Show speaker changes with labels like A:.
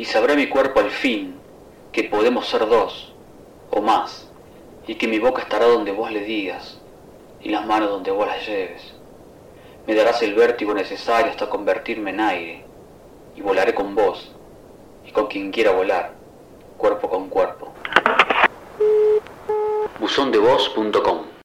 A: y sabrá mi cuerpo al fin que podemos ser dos o más, y que mi boca estará donde vos le digas, y las manos donde vos las lleves. Me darás el vértigo necesario hasta convertirme en aire, y volaré con vos, y con quien quiera volar, cuerpo con cuerpo. buzondevoz.com